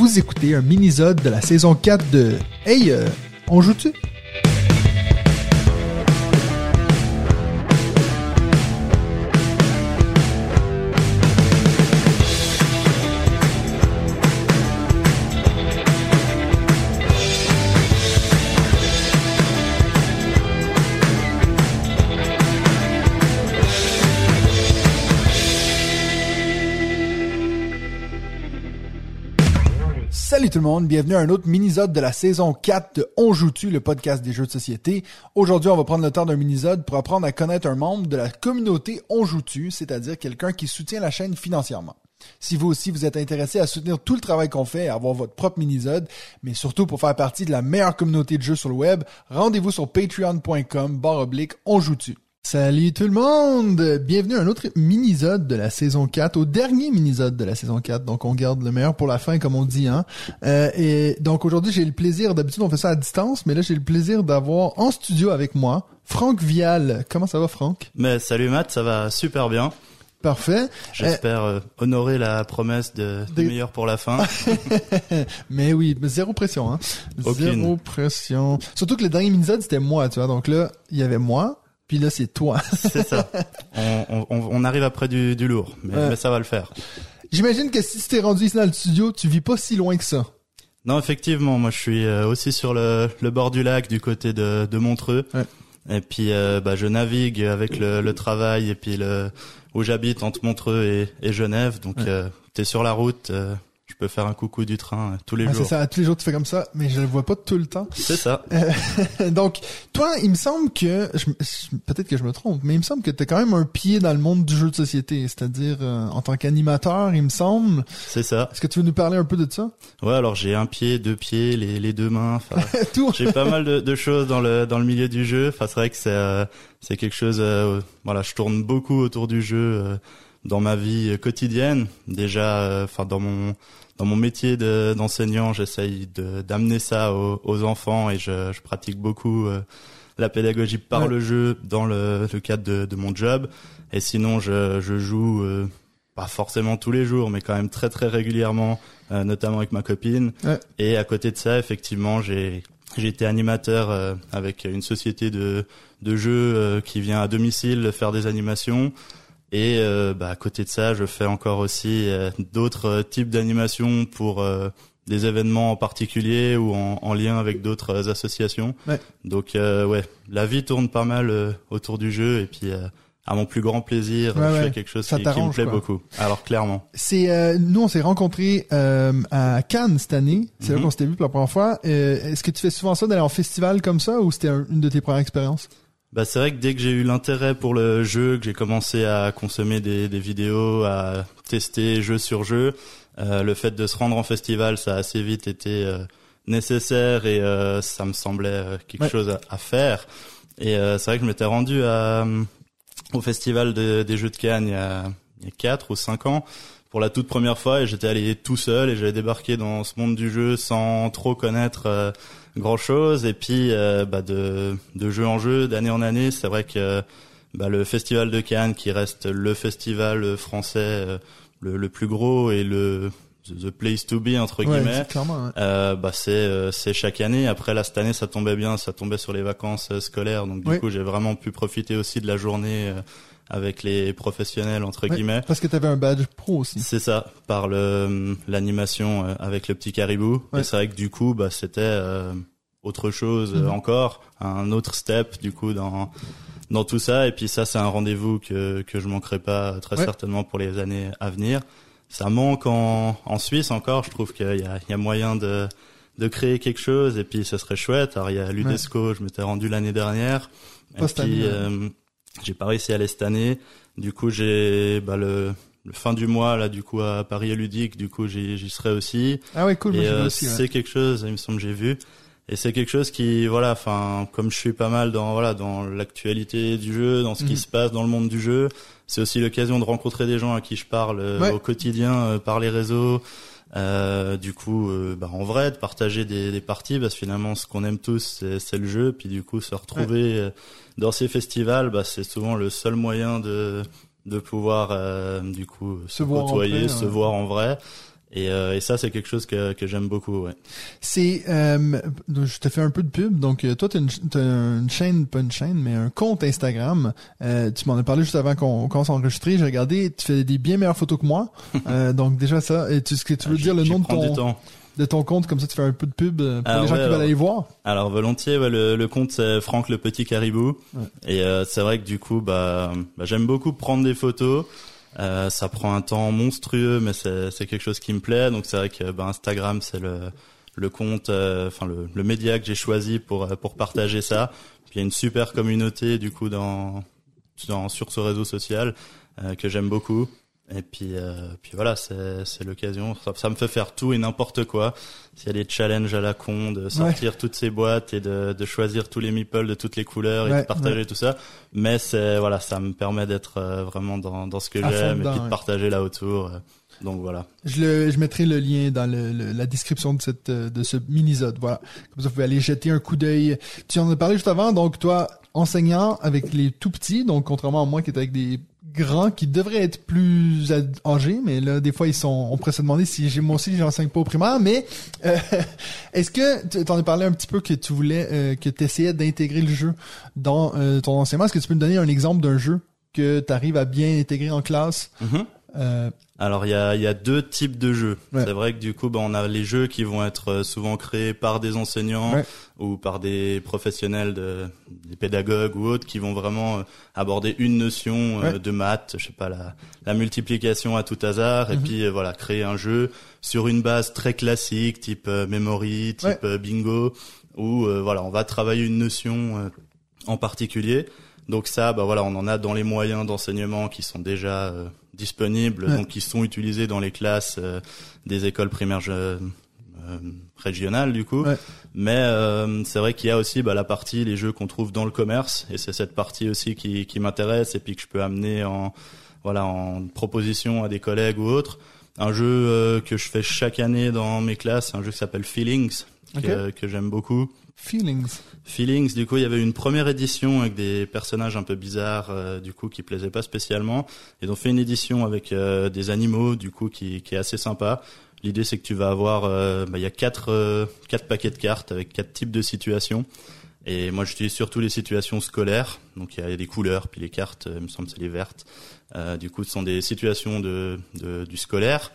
Vous écoutez un mini-zode de la saison 4 de Hey, euh, on joue-tu? Salut tout le monde, bienvenue à un autre mini-zode de la saison 4 de On joue-tu, le podcast des jeux de société. Aujourd'hui, on va prendre le temps d'un mini-zode pour apprendre à connaître un membre de la communauté On joue-tu, c'est-à-dire quelqu'un qui soutient la chaîne financièrement. Si vous aussi vous êtes intéressé à soutenir tout le travail qu'on fait à avoir votre propre mini-zode, mais surtout pour faire partie de la meilleure communauté de jeux sur le web, rendez-vous sur patreon.com barre oblique On. Salut tout le monde! Bienvenue à un autre mini-zode de la saison 4, au dernier mini-zode de la saison 4, donc on garde le meilleur pour la fin comme on dit, hein. Euh, et donc aujourd'hui j'ai le plaisir, d'habitude on fait ça à distance, mais là j'ai le plaisir d'avoir en studio avec moi Franck Vial. Comment ça va Franck? Mais salut Matt, ça va super bien. Parfait. J'espère euh, honorer la promesse de, de meilleur pour la fin. mais oui, mais zéro pression, hein. Aucune. Zéro pression. Surtout que le dernier mini-zode c'était moi, tu vois, donc là il y avait moi, puis là c'est toi. C'est ça. On, on, on arrive après du, du lourd, mais, Ouais. mais ça va le faire. J'imagine que si tu t'es rendu ici dans le studio, tu vis pas si loin que ça. Non, effectivement, moi je suis euh, aussi sur le, le bord du lac du côté de, de Montreux. Ouais. Et puis euh, bah, je navigue avec le, le travail et puis le où j'habite entre Montreux et, et Genève. Donc Ouais. euh, t'es sur la route, euh, peux faire un coucou du train euh, tous les Ah, c'est jours. ça, tous les jours tu fais comme ça, mais je le vois pas tout le temps. C'est ça. Donc, toi, il me semble que, je- je- peut-être que je me trompe, mais il me semble que tu as quand même un pied dans le monde du jeu de société, c'est-à-dire euh, en tant qu'animateur, il me semble. C'est ça. Est-ce que tu veux nous parler un peu de ça? Ouais, alors j'ai un pied, deux pieds, les, les deux mains. enfin, Tout. J'ai pas mal de, de choses dans le dans le milieu du jeu. Enfin, c'est vrai que c'est euh, c'est quelque chose. euh, voilà, je tourne beaucoup autour du jeu euh, dans ma vie quotidienne. Déjà, euh, enfin dans mon dans mon métier de- d'enseignant, j'essaye de d'amener ça aux, aux enfants et je, je pratique beaucoup euh, la pédagogie par Ouais. le jeu dans le, le cadre de, de mon job. Et sinon, je je joue. euh, pas forcément tous les jours, mais quand même très très régulièrement, euh, notamment avec ma copine. Ouais. Et à côté de ça, effectivement, j'ai j'ai été animateur avec une société de de jeux qui vient à domicile faire des animations. Et euh, bah, à côté de ça, je fais encore aussi euh, d'autres euh, types d'animations pour euh, des événements en particulier ou en, en lien avec d'autres euh, associations. Ouais. Donc euh, ouais, la vie tourne pas mal euh, autour du jeu et puis euh, à mon plus grand plaisir, Ouais, je ouais. fais quelque chose qui, qui me plaît quoi. beaucoup. Alors clairement. C'est euh, nous on s'est rencontrés euh, à Cannes cette année. C'est là Mhm. qu'on s'était vu pour la première fois. Euh, Est-ce que tu fais souvent ça d'aller en festival comme ça ou c'était un- une de tes premières expériences? Bah c'est vrai que dès que j'ai eu l'intérêt pour le jeu, que j'ai commencé à consommer des, des vidéos, à tester jeu sur jeu, euh, le fait de se rendre en festival, ça a assez vite été euh, nécessaire et euh, ça me semblait euh, quelque Ouais. chose à, à faire. Et euh, c'est vrai que je m'étais rendu à, euh, au festival de- des Jeux de Cannes il y a, il y a 4 ou 5 ans pour la toute première fois et j'étais allé tout seul et j'avais débarqué dans ce monde du jeu sans trop connaître euh, grand chose et puis euh, bah, de, de jeu en jeu d'année en année c'est vrai que bah, le festival de Cannes qui reste le festival français euh, le, le plus gros et le the place to be entre guillemets ouais. euh, bah c'est euh, c'est chaque année. Après là cette année ça tombait bien, ça tombait sur les vacances euh, scolaires, donc du coup j'ai vraiment pu profiter aussi de la journée euh, avec les professionnels entre Ouais, guillemets. Parce que tu avais un badge pro aussi. C'est ça, par le l'animation euh, avec le petit caribou. Ouais. Et c'est vrai que du coup bah c'était euh, autre chose euh, Mhm. encore, un autre step du coup dans dans tout ça. Et puis ça c'est un rendez-vous que que je manquerai pas euh, très Ouais. certainement pour les années à venir. Ça manque en en Suisse encore. Je trouve qu'il y a il y a moyen de de créer quelque chose et puis ça serait chouette. Alors il y a l'UDESCO, je m'étais rendu l'année dernière. Et puis euh, j'ai pas réussi à aller cette année. Du coup j'ai bah, le, le fin du mois là du coup à Paris Ludique. Du coup j'y serai aussi. Ah ouais, cool. Et euh, ouais. c'est quelque chose, il me semble que j'ai vu. Et c'est quelque chose qui, voilà, enfin, comme je suis pas mal dans, voilà, dans l'actualité du jeu, dans ce Mhm. qui se passe dans le monde du jeu, c'est aussi l'occasion de rencontrer des gens à qui je parle euh, Ouais. au quotidien euh, par les réseaux. Euh, du coup, euh, bah, en vrai, de partager des, des parties, parce que finalement, ce qu'on aime tous, c'est, c'est le jeu. Puis du coup, se retrouver euh, dans ces festivals, bah, c'est souvent le seul moyen de de pouvoir, euh, du coup, se, Se voir en côtoyer, vrai, se ouais. voir en vrai. Et, euh, et ça, c'est quelque chose que, que j'aime beaucoup. Ouais. C'est, euh, je te fais un peu de pub. Donc, euh, toi, tu as, une, chaîne, pas une chaîne, mais un compte Instagram. Euh, tu m'en as parlé juste avant qu'on commence à enregistrer. J'ai regardé, tu fais des bien meilleures photos que moi. euh, donc, déjà ça. Et tu, ce que tu veux ah, dire le nom de ton, de ton compte, comme ça, tu fais un peu de pub pour les gens qui veulent aller voir. Alors, volontiers, ouais, le, le, compte, c'est Franck le Petit Caribou. Et c'est vrai que du coup, bah, bah j'aime beaucoup prendre des photos. Euh, ça prend un temps monstrueux, mais c'est quelque chose qui me plaît. Donc c'est vrai que bah, Instagram, c'est le, le compte, euh, enfin le, le, média que j'ai choisi pour euh, pour partager ça. Puis il y a une super communauté du coup dans, dans sur ce réseau social que j'aime beaucoup. Et puis, euh, puis voilà, c'est l'occasion. Ça, ça, me fait faire tout et n'importe quoi. S'il y a des challenges à la con, de sortir toutes ces boîtes et de, de, choisir tous les meeples de toutes les couleurs et de partager tout ça. Mais c'est voilà, ça me permet d'être euh, vraiment dans, dans ce que j'aime et puis de partager là autour. Euh. Donc voilà. Je, le, je mettrai le lien dans le, la description de cette de ce mini-zode. Voilà. Comme ça, vous pouvez aller jeter un coup d'œil. Tu en as parlé juste avant. Donc toi, enseignant avec les tout petits, donc contrairement à moi qui est avec des grands qui devraient être plus âgés, mais là, des fois, ils sont, on pourrait se demander si j'ai, moi aussi, j'enseigne pas au primaire, mais, euh, est-ce que, tu en as parlé un petit peu que tu voulais, euh, que tu essayais d'intégrer le jeu dans euh, ton enseignement? Est-ce que tu peux me donner un exemple d'un jeu que tu arrives à bien intégrer en classe? Mm-hmm. Euh, alors il y a, y a deux types de jeux. C'est vrai que du coup, bah, on a les jeux qui vont être euh, souvent créés par des enseignants ou par des professionnels, de, des pédagogues ou autres qui vont vraiment euh, aborder une notion de maths, je sais pas la, la multiplication à tout hasard, et mhm. puis voilà créer un jeu sur une base très classique, type memory, type bingo, où voilà on va travailler une notion en particulier. Donc ça, bah voilà, on en a dans les moyens d'enseignement qui sont déjà disponibles, donc qui sont utilisés dans les classes euh, des écoles primaires euh, régionales du coup. Mais euh, c'est vrai qu'il y a aussi bah, la partie les jeux qu'on trouve dans le commerce et c'est cette partie aussi qui, qui m'intéresse et puis que je peux amener en voilà en proposition à des collègues ou autres. Un jeu que je fais chaque année dans mes classes, un jeu qui s'appelle Feelings que, que j'aime beaucoup. Feelings. Feelings, du coup, il y avait une première édition avec des personnages un peu bizarres, euh, du coup, qui plaisaient pas spécialement. Ils ont fait une édition avec euh, des animaux, du coup, qui, qui est assez sympa. L'idée, c'est que tu vas avoir, euh, bah, il y a quatre, quatre paquets de cartes avec quatre types de situations. Et moi, j'utilise surtout les situations scolaires. Donc, il y a des couleurs, puis les cartes, il me semble, c'est les vertes. du coup, ce sont des situations de, de du scolaire.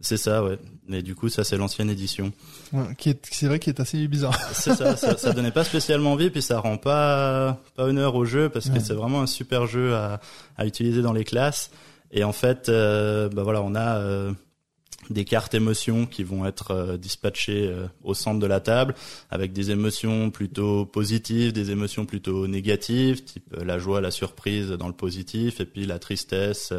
C'est ça, ouais. Mais du coup, ça c'est l'ancienne édition. Ouais, qui est, c'est vrai qu'il est assez bizarre. c'est ça, ça, ça, donnait pas spécialement envie, puis ça rend pas pas honneur au jeu parce que c'est vraiment un super jeu à, à utiliser dans les classes. Et en fait, euh, bah voilà, on a euh, des cartes émotions qui vont être euh, dispatchées euh, au centre de la table avec des émotions plutôt positives, des émotions plutôt négatives, type la joie, la surprise dans le positif, et puis la tristesse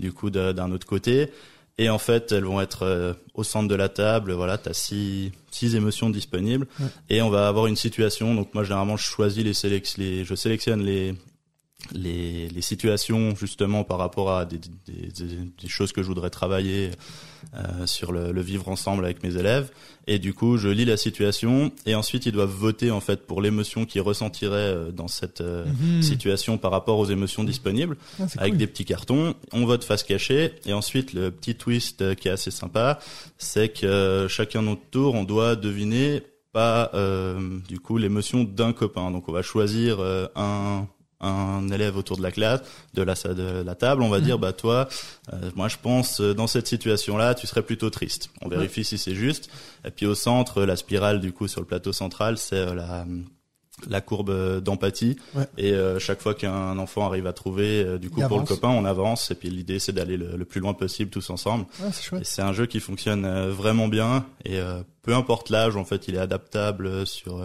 du coup d'un autre côté. Et en fait, elles vont être euh, au centre de la table. Voilà, t'as six six émotions disponibles, et on va avoir une situation. Donc moi, généralement, je choisis les, sélec les je sélectionne les les, les situations justement par rapport à des, des, des choses que je voudrais travailler euh, sur le, le, vivre ensemble avec mes élèves. Et du coup je lis la situation et ensuite ils doivent voter en fait pour l'émotion qu'ils ressentiraient euh, dans cette euh, mhm. situation par rapport aux émotions disponibles ah, avec des petits cartons. On vote face cachée. Et ensuite le petit twist qui est assez sympa c'est que chacun notre tour on doit deviner pas du coup l'émotion d'un copain. Donc on va choisir un un élève autour de la classe, de la, de la table, on va dire, bah toi, euh, moi je pense euh, dans cette situation-là, tu serais plutôt triste. On vérifie si c'est juste. Et puis au centre, la spirale du coup sur le plateau central, c'est euh, la la courbe d'empathie. Et chaque fois qu'un enfant arrive à trouver du coup pour le copain on avance. Et puis l'idée c'est d'aller le, plus loin possible tous ensemble. C'est un jeu qui fonctionne vraiment bien. Et peu importe l'âge en fait il est adaptable sur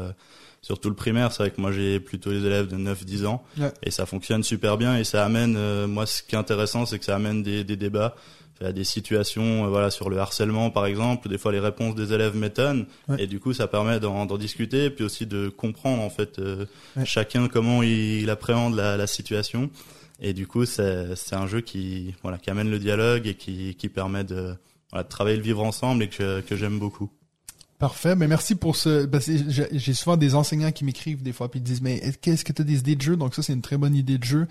surtout le primaire, c'est vrai que moi j'ai plutôt les élèves de 9-10 ans. Et ça fonctionne super bien et ça amène, euh, moi ce qui est intéressant c'est que ça amène des, des débats, a des situations, euh, voilà sur le harcèlement par exemple, des fois les réponses des élèves m'étonnent. Et du coup ça permet d'en discuter puis aussi de comprendre en fait euh, chacun comment il, appréhende la, la, situation. Et du coup c'est un jeu qui voilà qui amène le dialogue et qui, qui permet de, voilà, de travailler le vivre ensemble et que, que j'aime beaucoup. Parfait, mais merci pour ce. que j'ai souvent des enseignants qui m'écrivent des fois puis ils disent mais qu'est-ce que tu as des idées de jeu? Donc ça c'est une très bonne idée de jeu.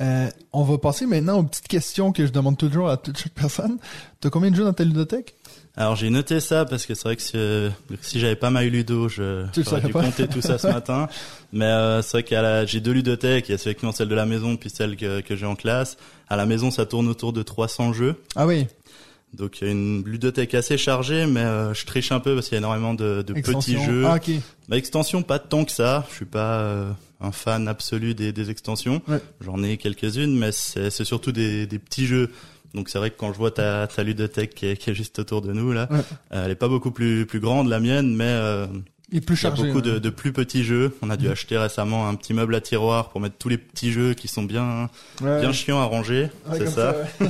Euh, on va passer maintenant aux petites questions que je demande toujours à toute chaque personne. T'as combien de jeux dans ta ludothèque? Alors j'ai noté ça parce que c'est vrai que si, euh, si j'avais pas ma ludo, je j'aurais dû pas. compter tout ça ce matin. Mais euh, c'est vrai la- j'ai deux ludothèques, il y a effectivement celle de la maison puis celle que, que j'ai en classe. À la maison, ça tourne autour de 300 jeux. Ah oui, Donc il y a une ludothèque assez chargée, mais euh, je triche un peu parce qu'il y a énormément de, de petits jeux. Ah. Bah, extension, pas tant que ça. Je suis pas euh, un fan absolu des, des extensions. Ouais. J'en ai quelques-unes, mais c'est c'est surtout des, des petits jeux. Donc c'est vrai que quand je vois ta, ta ludothèque qui est, qui est juste autour de nous là, Ouais. euh, elle est pas beaucoup plus plus grande la mienne, mais euh, Il est plus il y a beaucoup de, de plus petits jeux. On a dû Mhm. acheter récemment un petit meuble à tiroir pour mettre tous les petits jeux qui sont bien Ouais. bien chiants à ranger. Ouais, c'est ça.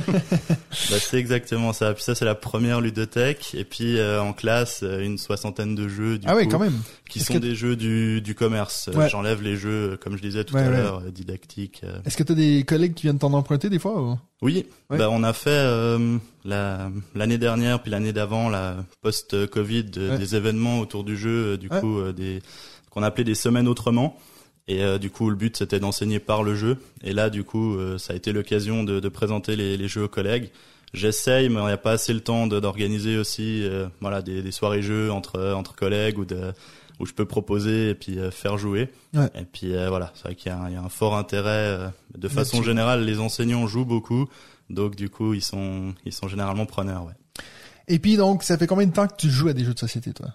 Bah, c'est exactement ça. Puis ça c'est la première ludothèque. Et puis euh, en classe euh, une soixantaine de jeux du ah oui, coup, quand même. qui sont que- des jeux du, du commerce. Euh. J'enlève les jeux, euh, comme je disais tout à l'heure, euh, didactiques. euh. Est-ce que t'as des collègues qui viennent t'en emprunter des fois ou... Oui, Ouais. bah, on a fait euh, la- l'année dernière puis l'année d'avant, la post-Covid, euh, Ouais. des événements autour du jeu, euh, du Ouais. coup euh, des qu'on appelait des semaines autrement. Et euh, du coup, le but c'était d'enseigner par le jeu. Et là, du coup, euh, ça a été l'occasion de, de présenter les, les jeux aux collègues. J'essaye, mais il n'y a pas assez le temps d'organiser aussi, euh, voilà, des, des soirées jeux entre entre collègues ou de où je peux proposer et puis euh, faire jouer. Ouais. Et puis euh, voilà, c'est vrai qu'il y, a un- il y a un fort intérêt. euh, de façon générale, les enseignants jouent beaucoup, donc du coup, ils sont ils sont généralement preneurs. Ouais. Et puis donc, ça fait combien de temps que tu joues à des jeux de société, toi?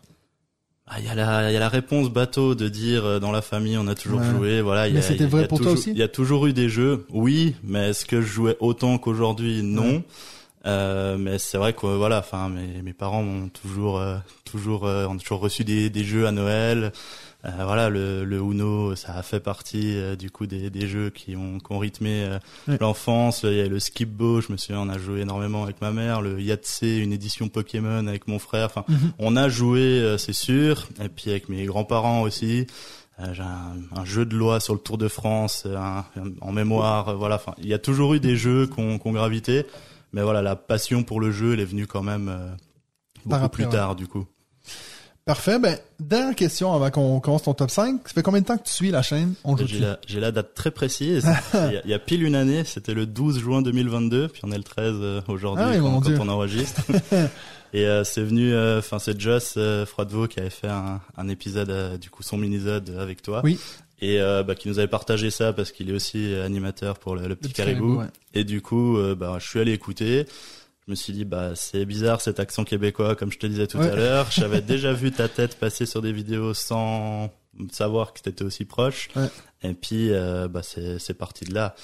Ah, il y a la il y a la réponse bateau de dire euh, dans la famille on a toujours Ouais. joué. Voilà, Mais c'était il y a vrai pour toi aussi? Il y a toujours eu des jeux, oui, mais est-ce que je jouais autant qu'aujourd'hui? Non. Ouais. Euh, mais c'est vrai que voilà, enfin mes mes parents ont toujours euh, toujours euh, ont toujours reçu des des jeux à Noël. Euh, voilà, le le Uno, ça a fait partie euh, du coup des des jeux qui ont qui ont rythmé euh, l'enfance. Il y a le Skipbo, je me souviens, on a joué énormément avec ma mère. Le Yahtzee, une édition Pokémon avec mon frère. Enfin, Mhm. on a joué, euh, c'est sûr. Et puis avec mes grands-parents aussi. J'ai un, un jeu de loi sur le Tour de France un- un- en mémoire. voilà, enfin, il y a toujours eu des jeux qui ont gravité. Mais voilà, la passion pour le jeu, elle est venue quand même euh, beaucoup après, plus ouais. tard, du coup. Parfait. Ben, dernière question avant qu'on commence ton top 5. Ça fait combien de temps que tu suis la chaîne? On joue J'ai la, j'ai la date très précise. il, y a, il y a pile une année, c'était le 12 juin 2022, puis on est le 13 euh, aujourd'hui Ah oui, quand, on enregistre. Et euh, c'est venu, euh, enfin c'est Joss euh, Froidevaux qui avait fait un, un épisode, euh, du coup son mini-sode avec toi. Oui. Et euh, bah, qui nous avait partagé ça parce qu'il est aussi animateur pour le, le petit petit caribou. caribou, ouais. Et du coup, euh, bah, je suis allé écouter. Je me suis dit, bah, c'est bizarre cet accent québécois, comme je te disais tout Ouais. à l'heure. J'avais déjà vu ta tête passer sur des vidéos sans savoir que t'étais aussi proche. Ouais. Et puis, euh, bah, c'est, parti de là.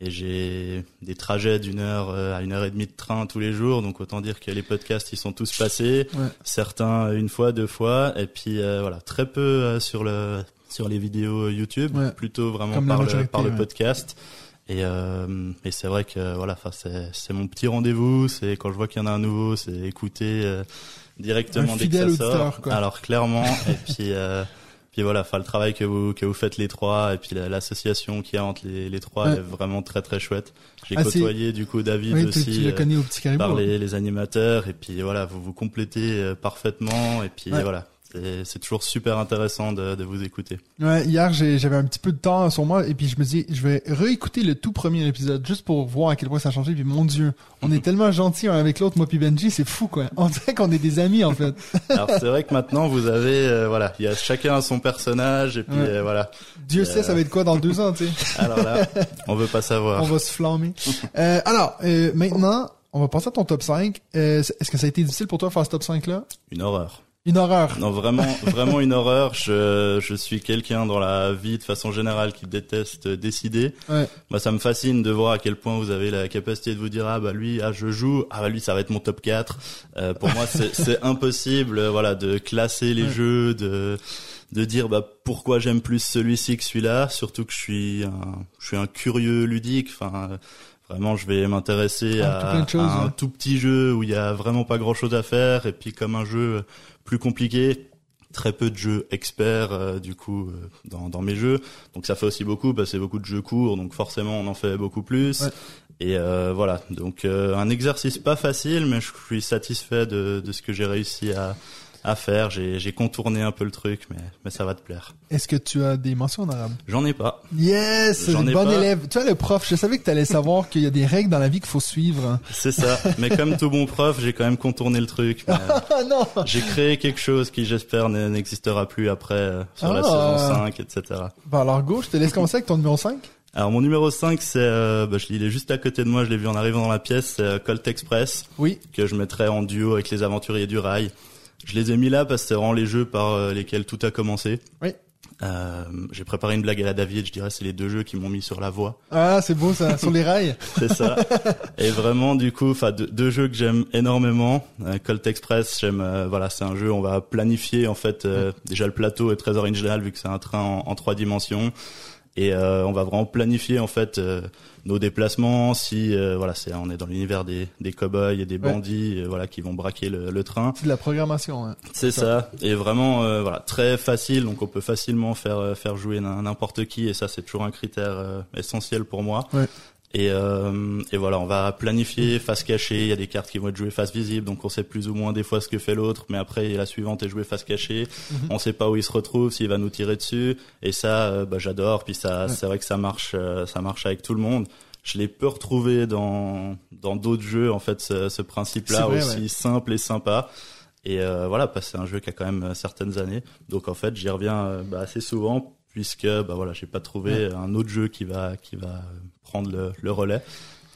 Et j'ai des trajets d'une heure euh, à une heure et demie de train tous les jours, donc autant dire que les podcasts ils sont tous passés, Ouais. certains une fois, deux fois, et puis euh, voilà très peu euh, sur le sur les vidéos YouTube, Ouais. plutôt vraiment Comme par le par le podcast. Et, euh, et c'est vrai que voilà, c'est c'est mon petit rendez-vous. C'est quand je vois qu'il y en a un nouveau, c'est écouter euh, directement Un dès que ça sort. quoi. Alors clairement, et puis euh, puis voilà, enfin le travail que vous que vous faites les trois, et puis la- l'association qu'il y a entre les les trois, Ouais. est vraiment très très chouette. J'ai Ah, côtoyé du coup David Oui, aussi. le euh, au petit par les, les animateurs et puis voilà vous vous complétez euh, parfaitement et puis Ouais. voilà c'est toujours super intéressant de, de vous écouter Ouais, hier, j'avais un petit peu de temps sur moi et puis je me dis, je vais réécouter le tout premier épisode juste pour voir à quel point ça a changé. Puis mon Dieu, on est tellement gentils un avec l'autre, moi puis Benji, c'est fou quoi. On dirait qu'on est des amis en fait. alors c'est vrai que maintenant vous avez euh, voilà il y a chacun son personnage et puis Ouais. euh, voilà Dieu Euh. sait, ça va être quoi dans deux ans, tu sais. alors là on veut pas savoir On va se flammer. Euh, alors, euh, maintenant, on va passer à ton top 5. Euh, Est-ce que ça a été difficile pour toi de faire ce top 5 là une horreur Une horreur. non vraiment vraiment une horreur je je suis quelqu'un dans la vie de façon générale qui déteste décider Ouais. moi ça me fascine de voir à quel point vous avez la capacité de vous dire ah bah lui ah je joue ah bah lui ça va être mon top 4 euh, pour moi c'est impossible voilà de classer les Ouais. jeux de de dire bah pourquoi j'aime plus celui-ci que celui-là surtout que je suis un je suis un curieux ludique enfin euh, vraiment je vais m'intéresser Ah, à, un ouais. tout petit jeu où il y a vraiment pas grand-chose à faire et puis comme un jeu plus compliqué très peu de jeux experts euh, du coup euh, dans, dans mes jeux donc ça fait aussi beaucoup parce que c'est beaucoup de jeux courts donc forcément on en fait beaucoup plus Ouais. et euh, voilà donc euh, un exercice pas facile mais je suis satisfait de, de ce que j'ai réussi à à faire. J'ai contourné un peu le truc, mais mais ça va te plaire. Est-ce que tu as des mentions en arabe? J'en ai pas. Yes, J'en ai bon pas. élève. Tu vois le prof, je savais que tu allais savoir qu'il y a des règles dans la vie qu'il faut suivre. C'est ça. mais comme tout bon prof, j'ai quand même contourné le truc. non. J'ai créé quelque chose qui, j'espère, ne- n'existera plus après euh, sur la Ah. saison 5, etc. Bon alors go, je te laisse commencer avec ton numéro 5. Alors mon numéro 5, c'est, euh, bah, je- il est juste à côté de moi, je l'ai vu en arrivant dans la pièce, c'est euh, Colt Express, Oui. que je mettrais en duo avec les aventuriers du rail. Je les ai mis là parce que c'est vraiment les jeux par euh, lesquels tout a commencé. Oui. Euh, j'ai préparé une blague à la David, je dirais c'est les deux jeux qui m'ont mis sur la voie. Ah, c'est beau ça, sur les rails. C'est ça. Et vraiment, du coup, enfin, deux, deux jeux que j'aime énormément. Euh, Colt Express, j'aime. euh, voilà, c'est un jeu. On va planifier en fait. euh, Déjà, le plateau est très original vu que c'est un train en, en trois dimensions. Et euh, on va vraiment planifier en fait euh, nos déplacements. Si euh, voilà, c'est on est dans l'univers des des cow-boys et des Ouais. bandits, euh, voilà, qui vont braquer le, le train. C'est de la programmation. Hein. C'est ça. Et vraiment, euh, voilà, très facile. Donc, on peut facilement faire euh, faire jouer n'im- n'importe qui. Et ça, c'est toujours un critère euh, essentiel pour moi. Ouais. Et, euh, et voilà, on va planifier face cachée. Il y a des cartes qui vont être jouées face visible, donc on sait plus ou moins des fois ce que fait l'autre. Mais après, la suivante est jouée face cachée. Mhm. On sait pas où il se retrouve, s'il va nous tirer dessus. Et ça, euh, bah, j'adore. Puis ça, Ouais. c'est vrai que ça marche, euh, ça marche avec tout le monde. Je l'ai peu retrouvé dans dans d'autres jeux en fait ce, ce principe-là aussi ouais. simple et sympa. Et euh, voilà, c'est un jeu qui a quand même certaines années. Donc en fait, j'y reviens bah, assez souvent puisque bah voilà, j'ai pas trouvé un autre jeu qui va qui va prendre le, le relais.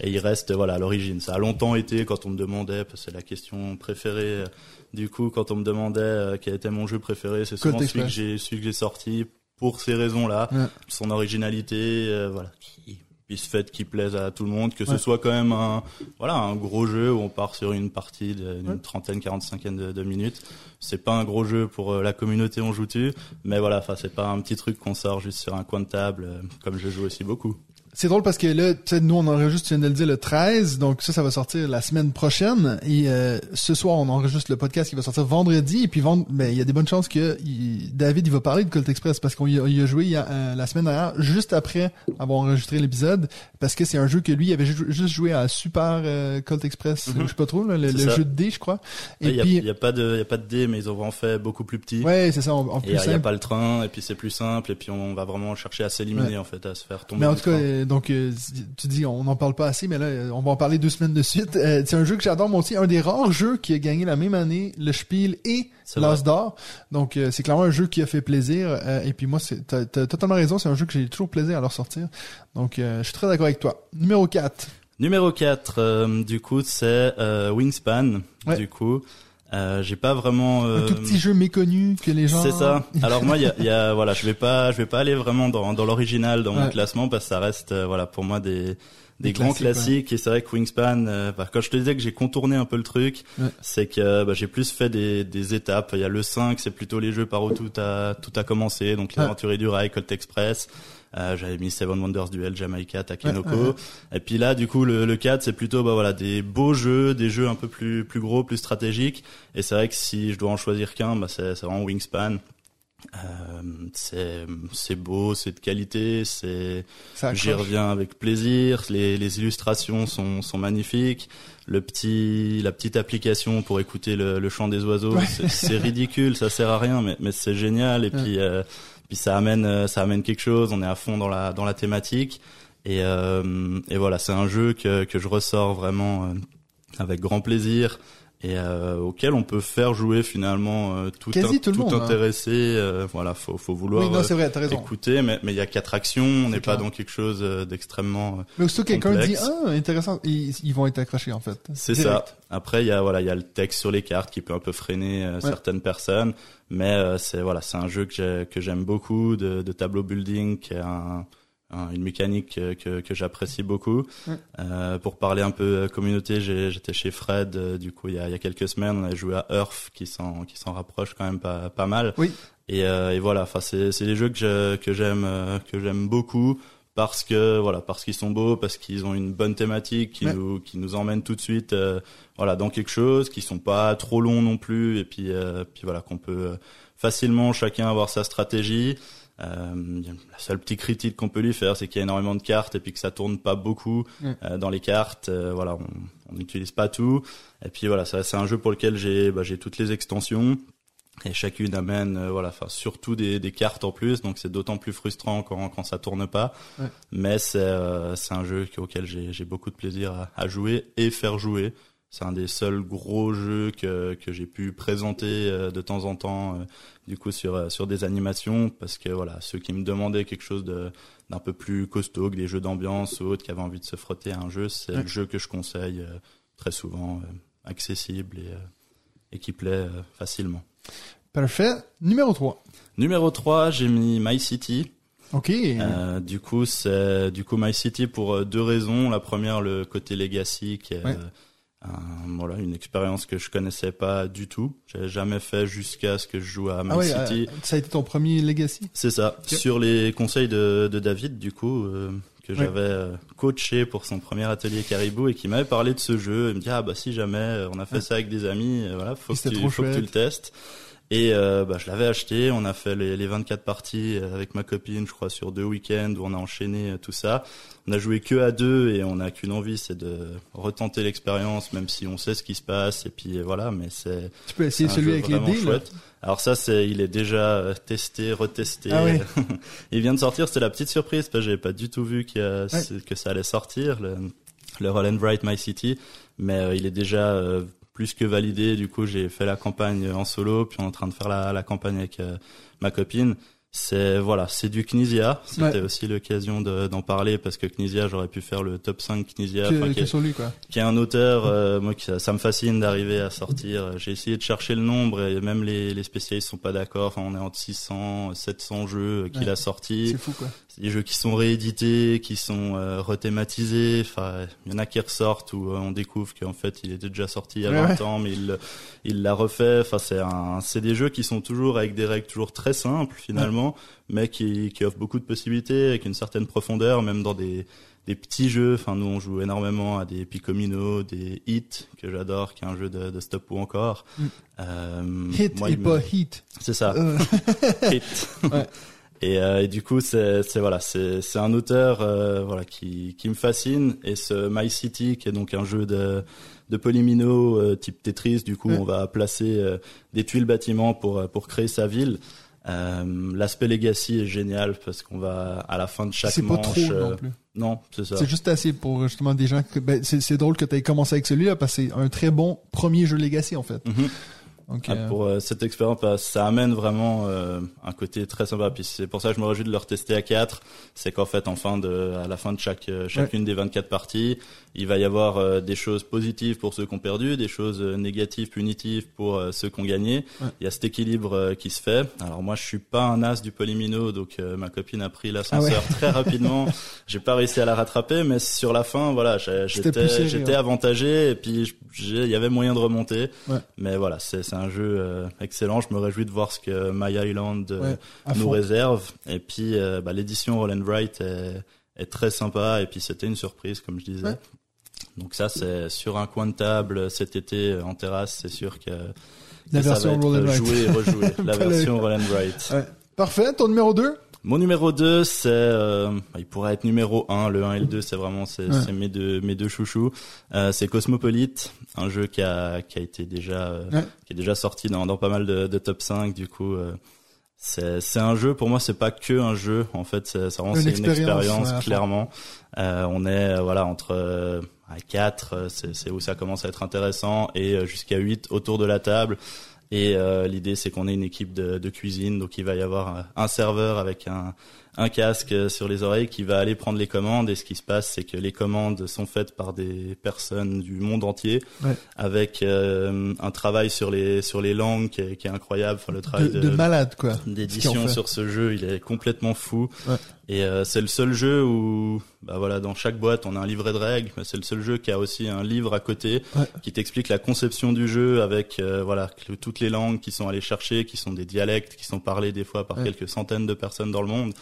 Et il reste voilà à l'origine. Ça a longtemps été quand on me demandait, parce que c'est la question préférée. euh, Du coup, quand on me demandait euh, quel était mon jeu préféré, c'est souvent celui que j'ai celui que j'ai sorti pour ces raisons-là, Ouais. son originalité, euh, voilà, qui puisse fait qui plaise à tout le monde, que ce soit quand même un voilà un gros jeu où on part sur une partie d'une Ouais. trentaine, quarante-cinquaine de, de minutes. C'est pas un gros jeu pour la communauté on joue tu, mais voilà, enfin c'est pas un petit truc qu'on sort juste sur un coin de table, comme je joue aussi beaucoup. C'est drôle parce que là, tu sais, nous on enregistre, tu viens de le dire, le 13, donc ça, ça va sortir la semaine prochaine. Et euh, ce soir, on enregistre le podcast qui va sortir vendredi. Et puis vend... ben, il y a des bonnes chances que il- David il va parler de Colt Express parce qu'on y a, il y a joué il y a, euh, la semaine dernière, juste après avoir enregistré l'épisode, parce que c'est un jeu que lui il avait ju- juste joué à Super euh, Colt Express, Mhm. je sais pas trop, là, le, jeu de dés, je crois. Et Il y, a, puis, pas de y a pas de dé, mais ils ont vraiment fait beaucoup plus petit. ouais, c'est ça, en, en Et plus il y a simple. pas le train, et puis c'est plus simple, et puis on va vraiment chercher à s'éliminer Ouais. en fait, à se faire tomber. Mais en du tout cas, train. Euh, donc euh, tu dis on n'en parle pas assez, mais là euh, on va en parler deux semaines de suite. Euh, c'est un jeu que j'adore moi aussi, un des rares jeux qui a gagné la même année le Spiel et l'As d'or. Donc euh, c'est clairement un jeu qui a fait plaisir. euh, et puis moi, c'est t'as, totalement raison, c'est un jeu que j'ai toujours plaisir à leur sortir. Donc euh, je suis très d'accord avec toi. Numéro 4. Numéro 4, du coup, c'est euh, Wingspan. Ouais. Du coup, euh, j'ai pas vraiment. Un euh, tout petit jeu méconnu que les gens. C'est ça. Alors moi, il y a, y a- voilà, je vais pas, je vais pas aller vraiment dans, dans l'original dans mon classement parce que ça reste, euh, voilà, pour moi des Des des, grands classiques, ouais. Et c'est vrai que Wingspan, euh, bah, quand je te disais que j'ai contourné un peu le truc, Ouais. c'est que bah, j'ai plus fait des, des étapes. Il y a le 5, c'est plutôt les jeux par où tout a tout a commencé, donc l'aventurier du rail, Colt Express. Euh, j'avais mis Seven Wonders Duel, Jamaica, Takenoko. Ouais, ouais. Et puis là, du coup, le, le 4, c'est plutôt bah voilà des beaux jeux, des jeux un peu plus plus gros, plus stratégiques. Et c'est vrai que si je dois en choisir qu'un, bah c'est vraiment Wingspan. Euh, c'est c'est beau, c'est de qualité, c'est j'y reviens avec plaisir. Les les illustrations sont sont magnifiques. Le petit la petite application pour écouter le, le chant des oiseaux, Ouais. c'est- c'est ridicule, ça sert à rien, mais mais c'est génial. Et Ouais. puis euh, puis ça amène euh, ça amène quelque chose. On est à fond dans la dans la thématique. Et euh, et voilà, c'est un jeu que que je ressors vraiment euh, avec grand plaisir et euh, auquel on peut faire jouer finalement euh, tout Quasi un- tout monde, hein. intéressé. euh, voilà, faut faut vouloir Oui, non, euh, vrai, écouter, mais mais il y a quatre actions, on n'est pas dans quelque chose euh, d'extrêmement. euh, Mais aussitôt que quelqu'un dit ah intéressant, ils, ils vont être accrochés en fait. C'est ça. Après, il y a voilà, il y a le texte sur les cartes qui peut un peu freiner euh, certaines personnes, mais euh, c'est voilà, c'est un jeu que j'aime beaucoup de, de tableau building, qui est un, un- une mécanique que que, que j'apprécie beaucoup. Ouais. Euh, pour parler un peu euh, communauté, j'étais chez Fred euh, du coup il y a il y a quelques semaines, on a joué à Earth qui s'en qui s'en rapproche quand même pas pas mal. Oui. Et, euh, et voilà, enfin c'est c'est les jeux que j'aime euh, que j'aime beaucoup parce que voilà parce qu'ils sont beaux, parce qu'ils ont une bonne thématique qui Ouais. nous qui nous emmène tout de suite euh, voilà dans quelque chose, qui sont pas trop longs non plus et puis euh, puis voilà qu'on peut euh, facilement chacun avoir sa stratégie. Euh, la seule petite critique qu'on peut lui faire, c'est qu'il y a énormément de cartes et puis que ça tourne pas beaucoup Ouais. euh, dans les cartes. Euh, voilà, on n'utilise pas tout. Et puis voilà, ça c'est un jeu pour lequel j'ai bah, j'ai toutes les extensions. et chacune amène euh, voilà enfin surtout des, des cartes en plus donc c'est d'autant plus frustrant quand quand ça tourne pas Ouais. mais c'est euh, c'est un jeu auquel j'ai j'ai beaucoup de plaisir à, à jouer et faire jouer c'est un des seuls gros jeux que que j'ai pu présenter euh, de temps en temps euh, du coup sur euh, sur des animations parce que voilà ceux qui me demandaient quelque chose de d'un peu plus costaud que des jeux d'ambiance ou autres qui avaient envie de se frotter à un jeu c'est Ouais. le jeu que je conseille très souvent accessible et et qui plaît facilement Parfait. Numéro 3. Numéro 3, j'ai mis My City. OK. Euh, du coup, c'est du coup My City pour deux raisons. La première, le côté legacy, qui est Ouais. Euh, voilà une expérience que je connaissais pas du tout. J'avais jamais fait jusqu'à ce que je joue à My ah ouais, City. euh, ça a été ton premier Legacy? C'est ça. Sur les conseils de, de David, du coup, euh, que Ouais. j'avais euh, coaché pour son premier atelier Caribou et qui m'avait parlé de ce jeu. Il me dit ah bah si jamais on a fait Ouais. ça avec des amis, voilà, faut que tu, faut que tu le testes. Et euh, bah, je l'avais acheté, on a fait les, les 24 parties avec ma copine, je crois, sur deux week-ends où on a enchaîné euh, tout ça. On a joué que à deux et on n'a qu'une envie, c'est de retenter l'expérience, même si on sait ce qui se passe. Et puis euh, voilà, mais c'est Tu peux essayer celui avec les chouette. Alors ça, c'est, il est déjà euh, testé, retesté. Ah ouais. il vient de sortir, c'était la petite surprise parce que j'avais pas du tout vu qu'il y a- Ouais. que ça allait sortir, le, le Roll and Write My City. Mais euh, il est déjà euh, plus que validé. Du coup, j'ai fait la campagne en solo, puis on est en train de faire la, la campagne avec euh, ma copine. C'est voilà, c'est du Knizia. C'était Ouais. aussi l'occasion de- d'en parler parce que Knizia, j'aurais pu faire le top 5 Knizia, qui est- sur lui, quoi. qui est un auteur, euh, moi, qui, ça, ça me fascine d'arriver à sortir. J'ai essayé de chercher le nombre et même les, les spécialistes sont pas d'accord. Enfin, on est entre 600, 700 jeux qu'il Ouais. a sortis. C'est fou, quoi. C'est des jeux qui sont réédités, qui sont euh, rethématisés. Enfin, il y en a qui ressortent où euh, on découvre qu'en fait, il était déjà sorti il y a Ouais, 20 ans, mais il il l'a refait. Enfin, c'est un, c'est des jeux qui sont toujours avec des règles toujours très simples finalement, mais qui, qui offrent beaucoup de possibilités avec une certaine profondeur, même dans des des petits jeux. Enfin, nous, on joue énormément à des Picomino, des Hit que j'adore, qui est un jeu de, de stop ou encore. Mm. Euh, Hit moi, et me- pas hit. C'est ça. Euh, Hit. Ouais. Et, euh, et du coup, c'est voilà, c'est un auteur euh, voilà qui qui me fascine et ce My City qui est donc un jeu de de polymino euh, type Tetris. Du coup, Ouais. on va placer des tuiles bâtiments pour pour créer sa ville. Euh, L'aspect legacy est génial parce qu'on va à la fin de chaque c'est pas manche. trop euh, non plus. non, c'est ça. C'est juste assez pour justement des gens que ben, c'est c'est drôle que tu aies commencé avec celui-là parce que c'est un très bon premier jeu Legacy en fait. Mhm. Donc Ah, pour euh, cette expérience, bah, ça amène vraiment euh, un côté très sympa. Puis c'est pour ça que je me réjouis de le retester à 4. C'est qu'en fait, en fin de, à la fin de chaque euh, chacune des 24 parties, il va y avoir euh, des choses positives pour ceux qui ont perdu, des choses euh, négatives, punitives pour euh, ceux qui ont gagné. Ouais. Il y a cet équilibre qui se fait. Alors moi, je suis pas un as du polymino, donc euh, ma copine a pris l'ascenseur très rapidement. J'ai pas réussi à la rattraper, mais sur la fin, voilà, j'étais ouais. avantagé et puis il y avait moyen de remonter. Ouais. Mais voilà, c'est c'est un jeu euh, excellent. Je me réjouis de voir ce que My Island euh, ouais, nous fond. réserve. Et puis, euh, bah, l'édition Roll and Write est, est très sympa. Et puis, c'était une surprise, comme je disais. Ouais. Donc ça, c'est sur un coin de table cet été euh, en terrasse. C'est sûr que, La ça version va être Roll and Write. joué et rejoué. La version Roll and Write. Ouais. Parfait, ton numéro 2 Mon numéro 2, c'est euh, il pourrait être numéro 1, le 1 et le 2, c'est vraiment c'est Ouais. c'est mes deux mes deux chouchous. Euh, c'est Cosmopolite, un jeu qui a qui a été déjà euh, Ouais. qui est déjà sorti dans dans pas mal de, de top 5 du coup euh, c'est c'est un jeu pour moi c'est pas que un jeu en fait c'est c'est vraiment Une c'est une expérience, expérience ouais, clairement. Euh, on est euh, voilà entre euh, à 4, c'est c'est où ça commence à être intéressant et jusqu'à 8 autour de la table. Et euh, l'idée, c'est qu'on ait une équipe de, de cuisine, donc il va y avoir un- un serveur avec un, un casque sur les oreilles qui va aller prendre les commandes. Et ce qui se passe, c'est que les commandes sont faites par des personnes du monde entier, Ouais. avec euh, un travail sur les sur les langues qui est, qui est incroyable. Enfin, le de, travail de malade quoi. d'édition sur ce jeu, il est complètement fou. Ouais. Et euh, c'est le seul jeu où, bah voilà, dans chaque boîte, on a un livret de règles, mais c'est le seul jeu qui a aussi un livre à côté Ouais. qui t'explique la conception du jeu avec, euh, voilà, toutes les langues qui sont allées chercher, qui sont des dialectes, qui sont parlés des fois par quelques centaines de personnes dans le monde.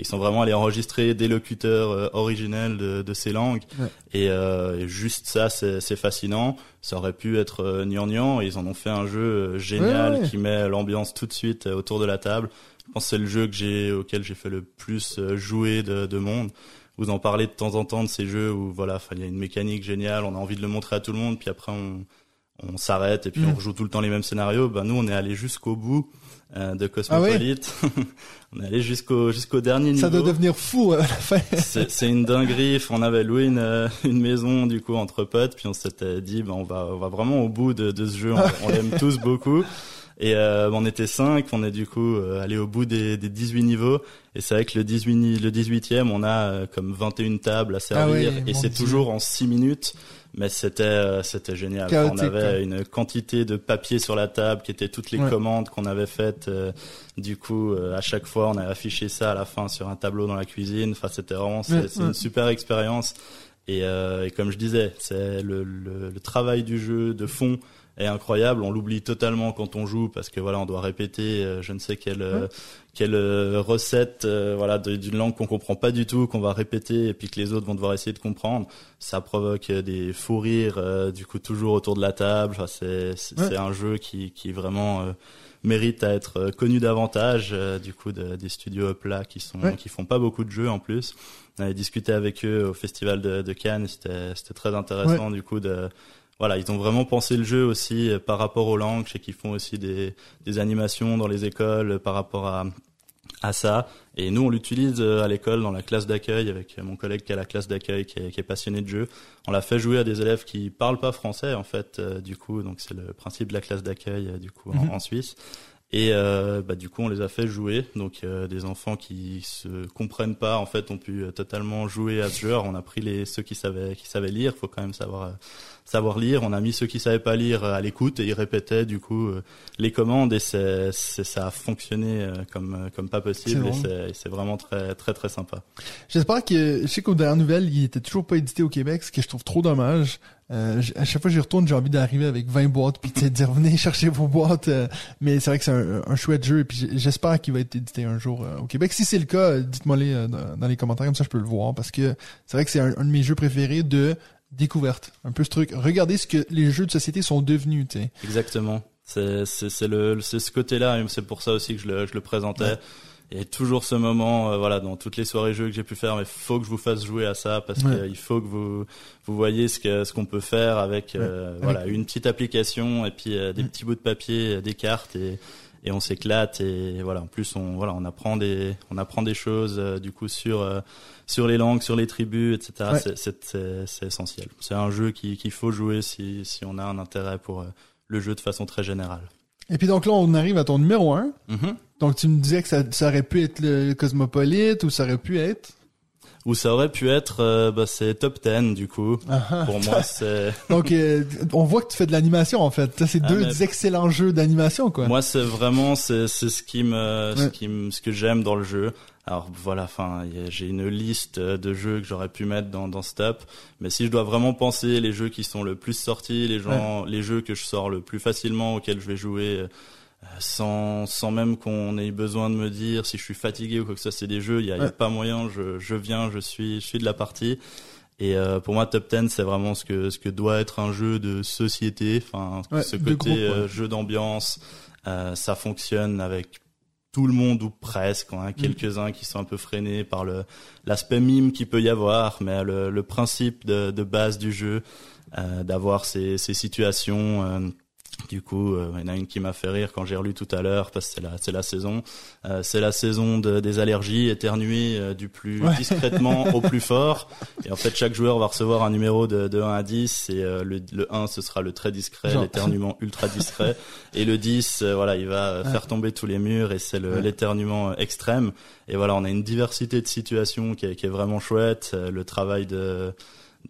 Ils sont vraiment allés enregistrer des locuteurs euh, originels de, de ces langues. Ouais. Et, euh, juste ça, c'est fascinant. Ça aurait pu être euh, gnangnan, et ils en ont fait un jeu euh, génial Ouais, ouais. qui met l'ambiance tout de suite euh, autour de la table. Je pense que c'est le jeu que j'ai auquel j'ai fait le plus jouer de, de monde. Vous en parlez de temps en temps de ces jeux où voilà, il y a une mécanique géniale, on a envie de le montrer à tout le monde, puis après on on s'arrête et puis Mm. on rejoue tout le temps les mêmes scénarios. Ben nous, on est allé jusqu'au bout euh, de Cosmopolite. on est allé jusqu'au jusqu'au dernier niveau. Ça doit devenir fou euh, à la fin. C'est une dinguerie. On avait loué une, euh, une maison du coup entre potes, puis on s'était dit ben on va on va vraiment au bout de, de ce jeu. On, on l'aime tous beaucoup. Et euh, on était cinq, on est du coup euh, allé au bout des, des 18 niveaux. Et c'est vrai que le 18 ni- le 18e, on a euh, comme 21 tables à servir, Ah ouais, et c'est toujours en 6 minutes. Mais c'était euh, c'était génial. Chaotique, on avait une quantité de papier sur la table qui étaient toutes les Ouais. commandes qu'on avait faites. euh, du coup, euh, à chaque fois, on avait affiché ça à la fin sur un tableau dans la cuisine. Enfin, c'était vraiment c'est Ouais, c'est ouais. une super expérience. Et, euh, et comme je disais, c'est le, le, le travail du jeu de fond est incroyable. On l'oublie totalement quand on joue parce que voilà, on doit répéter euh, je ne sais quelle euh, quelle euh, recette euh, voilà d'une langue qu'on comprend pas du tout, qu'on va répéter et puis que les autres vont devoir essayer de comprendre. Ça provoque des fous rires euh, du coup toujours autour de la table. Enfin, c'est c'est Ouais. un jeu qui qui vraiment euh, mérite à être connu davantage euh, du coup de- des studios Upla qui sont Ouais. qui font pas beaucoup de jeux en plus. On avait discuté avec eux au festival de, de Cannes, c'était c'était très intéressant du coup de voilà, ils ont vraiment pensé le jeu aussi euh, par rapport aux langues, je sais qu'ils font aussi des des animations dans les écoles euh, par rapport à à ça. Et nous, on l'utilise euh, à l'école dans la classe d'accueil avec mon collègue qui a la classe d'accueil, qui est, qui est passionné de jeu. On l'a fait jouer à des élèves qui parlent pas français en fait, euh, du coup. Donc c'est le principe de la classe d'accueil du coup en- Mhm. en, Suisse. Et euh, bah, du coup, on les a fait jouer. Donc euh, des enfants qui se comprennent pas en fait ont pu totalement jouer à ce jeu. Alors, on a pris les ceux qui savaient qui savaient lire. Faut quand même savoir savoir lire. On a mis ceux qui savaient pas lire euh, à l'écoute et ils répétaient du coup euh, les commandes et c'est, c'est ça a fonctionné euh, comme comme pas possible C'est et c'est, vraiment très très très sympa. J'espère que, je sais qu'aux dernières nouvelles, il était toujours pas édité au Québec, ce que je trouve trop dommage. Euh, à chaque fois que j'y retourne, j'ai envie d'arriver avec 20 boîtes, puis de dire venez chercher vos boîtes. euh, mais c'est vrai que c'est un, un chouette jeu, et puis j'espère qu'il va être édité un jour euh, au Québec. Si c'est le cas, dites-moi les dans, dans les commentaires, comme ça je peux le voir, parce que c'est vrai que c'est un, un de mes jeux préférés de découverte. Un peu ce truc. Regardez ce que les jeux de société sont devenus, tu sais. Exactement. C'est c'est c'est le c'est ce côté-là et c'est pour ça aussi que je le je le présentais. Ouais. Et toujours ce moment, euh, voilà, dans toutes les soirées jeux que j'ai pu faire, mais faut que je vous fasse jouer à ça parce Ouais. qu'il faut que vous vous voyez ce que ce qu'on peut faire avec euh, Ouais. voilà une petite application et puis euh, des Mm. petits bouts de papier, des cartes et et on s'éclate et voilà en plus on voilà on apprend des on apprend des choses euh, du coup sur euh, sur les langues sur les tribus etc Ouais. c'est essentiel c'est un jeu qui qu'il faut jouer si si on a un intérêt pour euh, le jeu de façon très générale Et puis donc là, on arrive à ton numéro 1. Mhm. Donc tu me disais que ça, ça aurait pu être le Cosmopolite, ou ça aurait pu être... ou ça aurait pu être euh, bah, c'est top 10 du coup Ah, ah. pour moi c'est Donc, euh, on voit que tu fais de l'animation, en fait. Ça, c'est Ah, deux mais- excellents jeux d'animation, quoi. Moi, c'est vraiment c'est c'est ce qui me ce Ouais. qui me ce que j'aime dans le jeu. Alors voilà, enfin, j'ai une liste euh, de jeux que j'aurais pu mettre dans dans ce top, mais si je dois vraiment penser les jeux qui sont le plus sortis, les gens les jeux que je sors le plus facilement auxquels je vais jouer sans sans même qu'on ait besoin de me dire si je suis fatigué ou quoi que ce soit, c'est des jeux, il y a, a pas moyen, je je viens, je suis je suis de la partie. Et euh, pour moi, Top 10, c'est vraiment ce que ce que doit être un jeu de société, enfin Ouais, ce côté groupe, ouais. euh, jeu d'ambiance, euh, ça fonctionne avec tout le monde ou presque, Mm. hein, quelques-uns qui sont un peu freinés par le l'aspect mime qu'il peut y avoir, mais le, le principe de, de base du jeu, euh, d'avoir ces, ces situations. Du coup, euh, il y en a une qui m'a fait rire quand j'ai relu tout à l'heure parce que c'est la c'est la saison, Euh, c'est la saison de- des allergies, éternuer euh, du plus Ouais. discrètement au plus fort. Et en fait, chaque joueur va recevoir un numéro de, de 1 à 10 et euh, le, le 1 ce sera le très discret, Genre. l'éternuement ultra discret et le 10 euh, voilà, il va Ouais. faire tomber tous les murs et c'est le Ouais. l'éternuement extrême. Et voilà, on a une diversité de situations qui est, qui est vraiment chouette, le travail de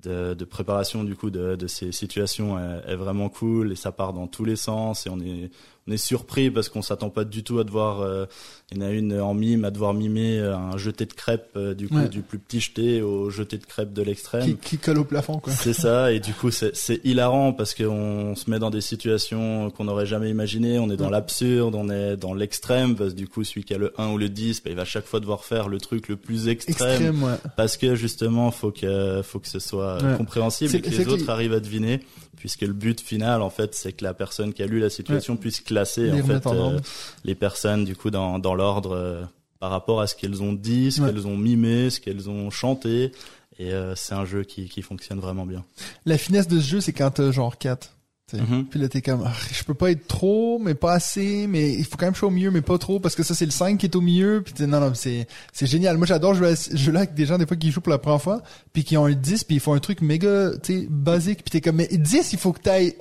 de, de préparation du coup de, ces situations est, est vraiment cool et ça part dans tous les sens et on est on est surpris parce qu'on s'attend pas du tout à devoir euh, il y en a une en mime à devoir mimer euh, un jeté de crêpes euh, du coup Ouais. du plus petit jeté au jeté de crêpes de l'extrême Qui, qui colle au plafond, quoi. c'est ça, et du coup c'est c'est hilarant parce qu'on se met dans des situations qu'on n'aurait jamais imaginées, on est dans Ouais. l'absurde, on est dans l'extrême, parce que du coup celui qui a le 1 ou le 10, bah, il va chaque fois devoir faire le truc le plus extrême, Extrême, ouais. parce que justement faut que faut que ce soit compréhensible et que les autres arrivent à deviner, puisque le but final en fait c'est que la personne qui a lu la situation puisse classer Les en fait en euh, les personnes du coup dans dans l'ordre euh, par rapport à ce qu'elles ont dit, ce Ouais. qu'elles ont mimé, ce qu'elles ont chanté. Et euh, c'est un jeu qui, qui fonctionne vraiment bien. La finesse de ce jeu, c'est t'as genre 4. Mhm. Puis là, t'es comme, Ah, je peux pas être trop, mais pas assez, mais il faut quand même que je sois au milieu, mais pas trop, parce que ça, c'est le 5 qui est au milieu. Puis t'es- non, non, c'est, c'est génial. Moi, j'adore jouer, à- jouer là avec des gens, des fois, qui jouent pour la première fois, puis qui ont un 10, puis ils font un truc méga, tu sais, basique, puis t'es comme, mais 10, il faut que t'ailles,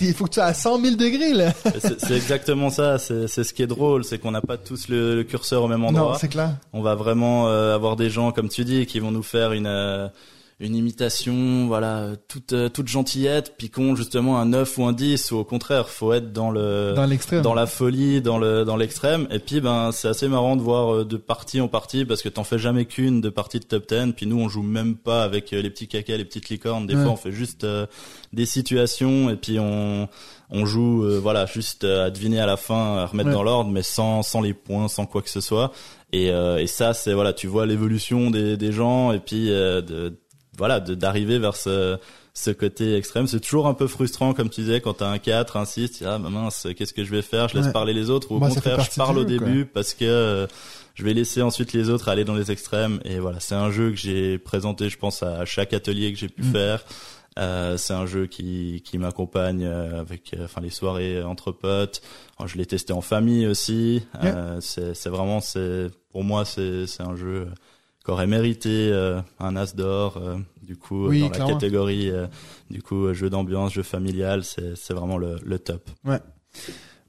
il faut que tu sois à 100 000 degrés, là. C'est c'est exactement ça. C'est c'est ce qui est drôle, c'est qu'on n'a pas tous le, le curseur au même non, endroit. c'est clair. on va vraiment euh, avoir des gens, comme tu dis, qui vont nous faire une euh, une imitation, voilà, toute euh, toute gentillette, puis qu'on justement un 9 ou un 10, ou au contraire, faut être dans le Dans l'extrême. dans la folie, dans le dans l'extrême. Et puis ben c'est assez marrant de voir euh, de partie en partie parce que t'en fais jamais qu'une de partie de top 10. Puis nous on joue même pas avec euh, les petits caca, les petites licornes. Des Ouais. fois on fait juste euh, des situations et puis on on joue euh, voilà juste à deviner à la fin, à remettre Ouais. dans l'ordre, mais sans sans les points, sans quoi que ce soit. Et euh, et ça c'est voilà tu vois l'évolution des des gens et puis euh, de voilà de d'arriver vers ce ce côté extrême, c'est toujours un peu frustrant, comme tu disais, quand t'as un 4, un 6, tu dis, ah, bah mince, qu'est-ce que je vais faire? Je laisse Ouais. parler les autres, ou au Bah, contraire, je parle au quoi. début parce que euh, je vais laisser ensuite les autres aller dans les extrêmes. Et voilà, c'est un jeu que j'ai présenté, je pense, à chaque atelier que j'ai pu Mm. faire. Euh, c'est un jeu qui, qui m'accompagne euh, avec, euh, enfin, les soirées entre potes. Alors, je l'ai testé en famille aussi. Euh, c'est, c'est vraiment, c'est, pour moi, c'est, c'est un jeu qui aurait mérité euh, un as d'or. euh, du coup, Oui, dans la catégorie, euh, du coup, euh, jeu d'ambiance, jeu familial, c'est, c'est vraiment le, le top.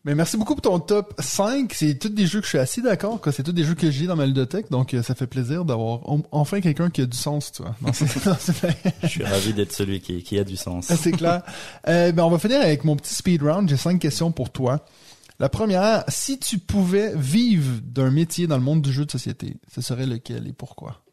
Mais merci beaucoup pour ton top 5. C'est tous des jeux que je suis assez d'accord, que c'est tous des jeux que j'ai dans ma ludothèque, donc euh, ça fait plaisir d'avoir en- enfin quelqu'un qui a du sens, tu vois. Je suis ravi d'être celui qui, qui a du sens. c'est clair. Euh, ben, on va finir avec mon petit speed round. J'ai cinq questions pour toi. La première, si tu pouvais vivre d'un métier dans le monde du jeu de société, ce serait lequel et pourquoi?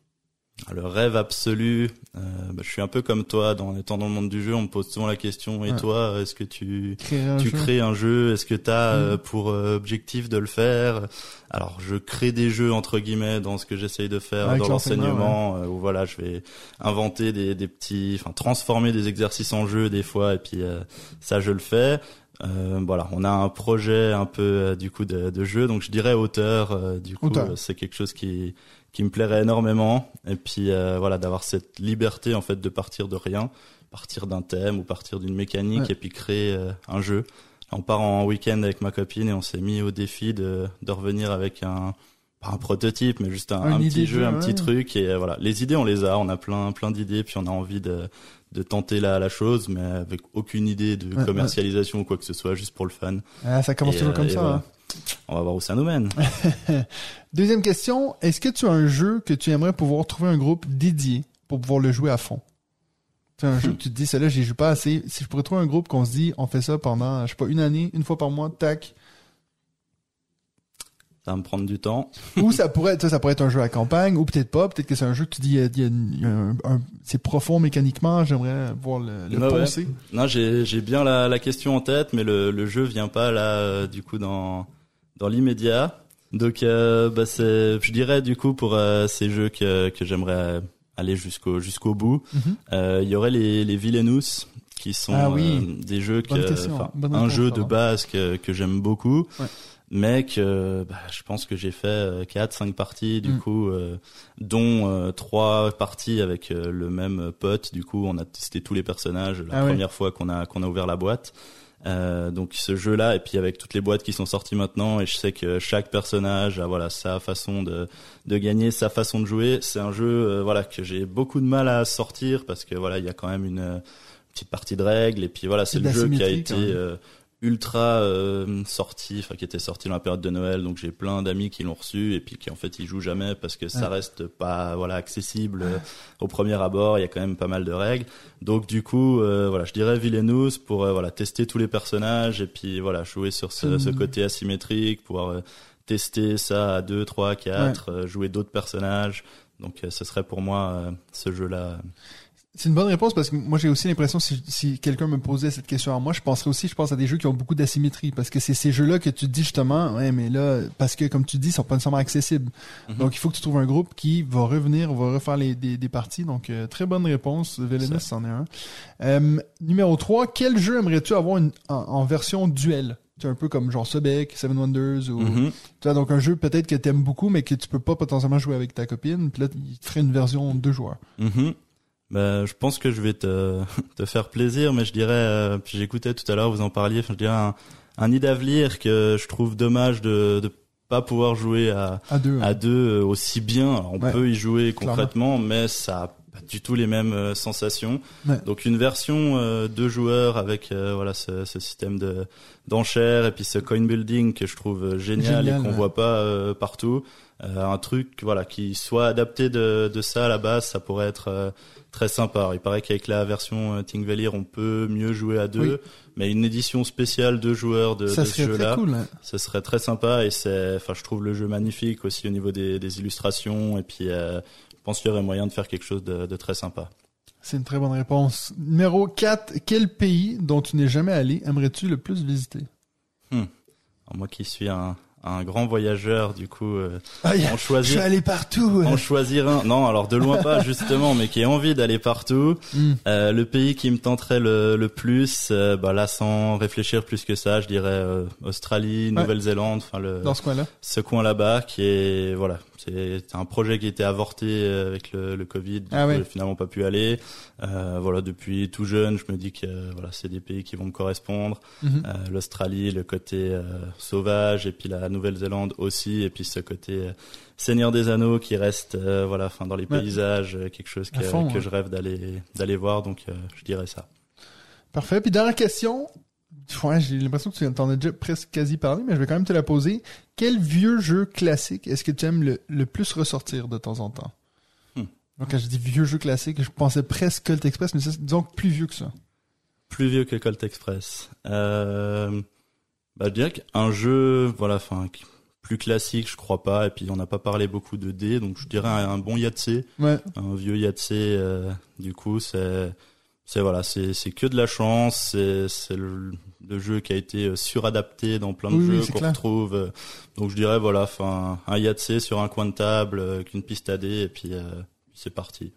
Le rêve absolu, euh, bah, je suis un peu comme toi, dans, en étant dans le monde du jeu, on me pose souvent la question, et Ouais. toi, est-ce que tu, Créer tu crées un jeu? Est-ce que tu as Mm. pour euh, objectif de le faire? Alors, je crée des jeux, entre guillemets, dans ce que j'essaye de faire, Avec dans l'enseignement, euh, où voilà, je vais inventer des, des petits... Enfin, transformer des exercices en jeu, des fois, et puis euh, ça, je le fais. Euh, voilà, on a un projet un peu euh, du coup de, de jeu, donc je dirais auteur. euh, du coup, euh, c'est quelque chose qui qui me plairait énormément. Et puis euh, voilà, d'avoir cette liberté en fait de partir de rien, partir d'un thème ou partir d'une mécanique Ouais. et puis créer euh, un jeu. On part en week-end avec ma copine et on s'est mis au défi de de revenir avec un pas un prototype, mais juste un, petit jeu, un ouais. petit truc. Et euh, voilà, les idées on les a, on a plein plein d'idées, puis on a envie de de tenter la, la chose, mais avec aucune idée de Ouais, ouais. commercialisation ou quoi que ce soit, juste pour le fun. Ah, ça commence Et, toujours euh, comme et ça. voilà. hein. On va voir où ça nous mène. Deuxième question, est-ce que tu as un jeu que tu aimerais pouvoir trouver un groupe dédié pour pouvoir le jouer à fond? C'est un jeu que tu te dis, celui-là, j'y joue pas assez. Si je pourrais trouver un groupe qu'on se dit, on fait ça pendant, je sais pas, une année, une fois par mois, tac. Ça va me prendre du temps. ou ça pourrait, ça, ça pourrait être un jeu à campagne, ou peut-être pas. Peut-être que c'est un jeu que tu dis, un- un- c'est profond mécaniquement, j'aimerais voir le, le ouais. poncer. Non, j'ai j'ai bien la, la question en tête, mais le, le jeu vient pas là euh, du coup dans dans l'immédiat. Donc euh, bah c'est je dirais du coup pour euh, ces jeux que que j'aimerais aller jusqu'au jusqu'au bout, Mhm. euh, il y aurait les les Villainous qui sont Ah oui. euh, des jeux que un jeu de base que que j'aime beaucoup. Ouais. Mais que bah, je pense que j'ai fait euh, quatre cinq parties du Mm. coup euh, dont euh, trois parties avec euh, le même pote du coup on a testé tous les personnages la Ah ouais. première fois qu'on a qu'on a ouvert la boîte donc ce jeu là et puis avec toutes les boîtes qui sont sorties maintenant et je sais que chaque personnage a voilà sa façon de de gagner sa façon de jouer c'est un jeu voilà que j'ai beaucoup de mal à sortir parce que voilà il y a quand même une petite partie de règles et puis voilà c'est le jeu qui a été même. euh, ultra euh, sorti enfin qui était sorti dans la période de Noël donc j'ai plein d'amis qui l'ont reçu et puis qui en fait ils jouent jamais parce que ça reste pas voilà accessible euh, au premier abord il y a quand même pas mal de règles. Donc du coup voilà je dirais Villainous pour voilà tester tous les personnages et puis voilà jouer sur ce, ce Mhm. côté asymétrique pouvoir tester ça à 2 3 4 jouer d'autres personnages. Donc euh, ce serait pour moi euh, ce jeu là C'est une bonne réponse parce que moi j'ai aussi l'impression si, si quelqu'un me posait cette question à moi, je penserais aussi, je pense à des jeux qui ont beaucoup d'asymétrie parce que c'est ces jeux-là que tu te dis justement, ouais mais là parce que comme tu dis, ils sont pas nécessairement accessibles. Mhm. Donc il faut que tu trouves un groupe qui va revenir, va refaire les, des, des parties. Donc euh, très bonne réponse, Vélénus c'en est un. Euh, numéro 3, quel jeu aimerais-tu avoir une, en, en version duel? C'est un peu comme genre Sobek, Seven Wonders ou Mhm. tu vois donc un jeu peut-être que t'aimes beaucoup mais que tu peux pas potentiellement jouer avec ta copine, puis là il te ferait une version deux joueurs. Mhm. Bah, je pense que je vais te, te faire plaisir, mais je dirais, euh, puis j'écoutais tout à l'heure, vous en parliez, je dirais un, un Nidavellir que je trouve dommage de, de pas pouvoir jouer à, À deux. à deux euh, aussi bien. Alors, on Ouais. peut y jouer concrètement, mais ça pas du tout les mêmes euh, sensations. Ouais. Donc une version euh, deux joueurs avec euh, voilà ce, ce système de d'enchères et puis ce coin building que je trouve euh, génial, Génial, et qu'on ouais. voit pas euh, partout. Euh, un truc voilà qui soit adapté de, de ça à la base, ça pourrait être euh, très sympa. Il paraît qu'avec la version euh, Tingvellir, on peut mieux jouer à deux, Oui. mais une édition spéciale deux joueurs de, ça de ce serait jeu-là, très cool. hein. ce serait très sympa et c'est enfin je trouve le jeu magnifique aussi au niveau des, des illustrations et puis euh, pense qu'il y aurait moyen de faire quelque chose de, de très sympa. C'est une très bonne réponse. Numéro 4. Quel pays dont tu n'es jamais allé aimerais-tu le plus visiter? Alors, moi qui suis un, un grand voyageur, du coup, euh, Ah, on je choisit suis allé partout. en choisir un. Non, alors de loin pas justement, mais qui a envie d'aller partout. Hmm. Euh, le pays qui me tenterait le, le plus, euh, bah là sans réfléchir plus que ça, je dirais euh, Australie. Nouvelle-Zélande, enfin le Dans ce coin-là. ce coin là-bas qui est voilà, c'est un projet qui a été avorté euh, avec le, le Covid, Ah ouais. finalement pas pu aller. Euh, voilà, depuis tout jeune, je me dis que euh, voilà, c'est des pays qui vont me correspondre. Mhm. Euh, L'Australie, le côté sauvage, et puis la Nouvelle-Zélande aussi, et puis ce côté Seigneur des Anneaux qui reste, voilà, enfin dans les Ouais. paysages, quelque chose que, fond, que ouais. je rêve d'aller d'aller voir, donc je dirais ça. Parfait. Puis dernière question. Ouais, j'ai l'impression que tu t'en as déjà presque quasi parlé, mais je vais quand même te la poser. Quel vieux jeu classique est-ce que tu aimes le, le plus ressortir de temps en temps? Hmm. Donc, quand je dis vieux jeu classique, je pensais presque Cult Express, mais c'est disons plus vieux que ça. Plus vieux que Colt Express. Euh, bah, je dirais qu'un jeu, voilà, enfin plus classique, je crois pas, et puis on n'a pas parlé beaucoup de dés, donc je dirais un, un bon Yatsé. Ouais. un vieux Yatsé euh, du coup c'est c'est voilà c'est que de la chance c'est le, le jeu qui a été euh, suradapté dans plein de Oui, jeux qu'on retrouve euh, donc je dirais voilà enfin un Yatsé sur un coin de table euh, avec une piste à dés et puis euh, c'est parti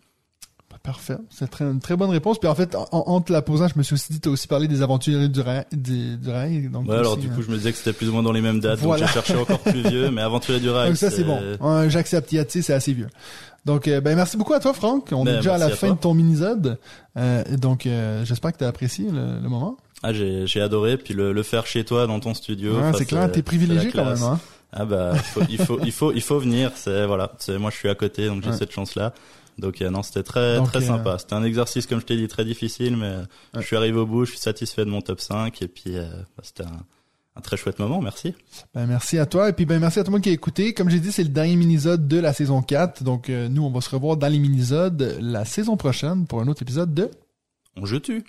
Bah, Parfait. C'est très, une très bonne réponse. Puis en fait, en, en te la posant, je me suis aussi dit, t'as aussi parlé des aventuriers du rail. Du rail donc ouais alors du coup je me disais que c'était plus ou moins dans les mêmes dates Voilà. donc j'ai cherché encore plus vieux mais Aventurier du rail Donc ça, c'est bon. Ouais, J'accepte. Yati, c'est assez vieux. Donc, euh, ben, merci beaucoup à toi, Franck. On Ben, est déjà à la à fin toi. de ton minisode. Euh, donc, euh, j'espère que tu as apprécié le, le moment. Ah j'ai j'ai adoré puis le, le faire chez toi dans ton studio Ouais, c'est clair, t'es privilégié quand même. Hein? Ah bah il faut il faut il faut il faut venir c'est voilà c'est moi je suis à côté donc j'ai Ouais. cette chance là donc euh, non c'était très Donc, très euh, sympa c'était un exercice comme je t'ai dit très difficile mais euh, Ouais. je suis arrivé au bout je suis satisfait de mon top 5 et puis euh, bah, c'était un, un très chouette moment merci Ben, merci à toi. Et puis, ben, merci à tout le monde qui a écouté. Comme j'ai dit, c'est le dernier minisode de la saison 4. Donc, nous, on va se revoir dans les minisodes la saison prochaine pour un autre épisode de on je tue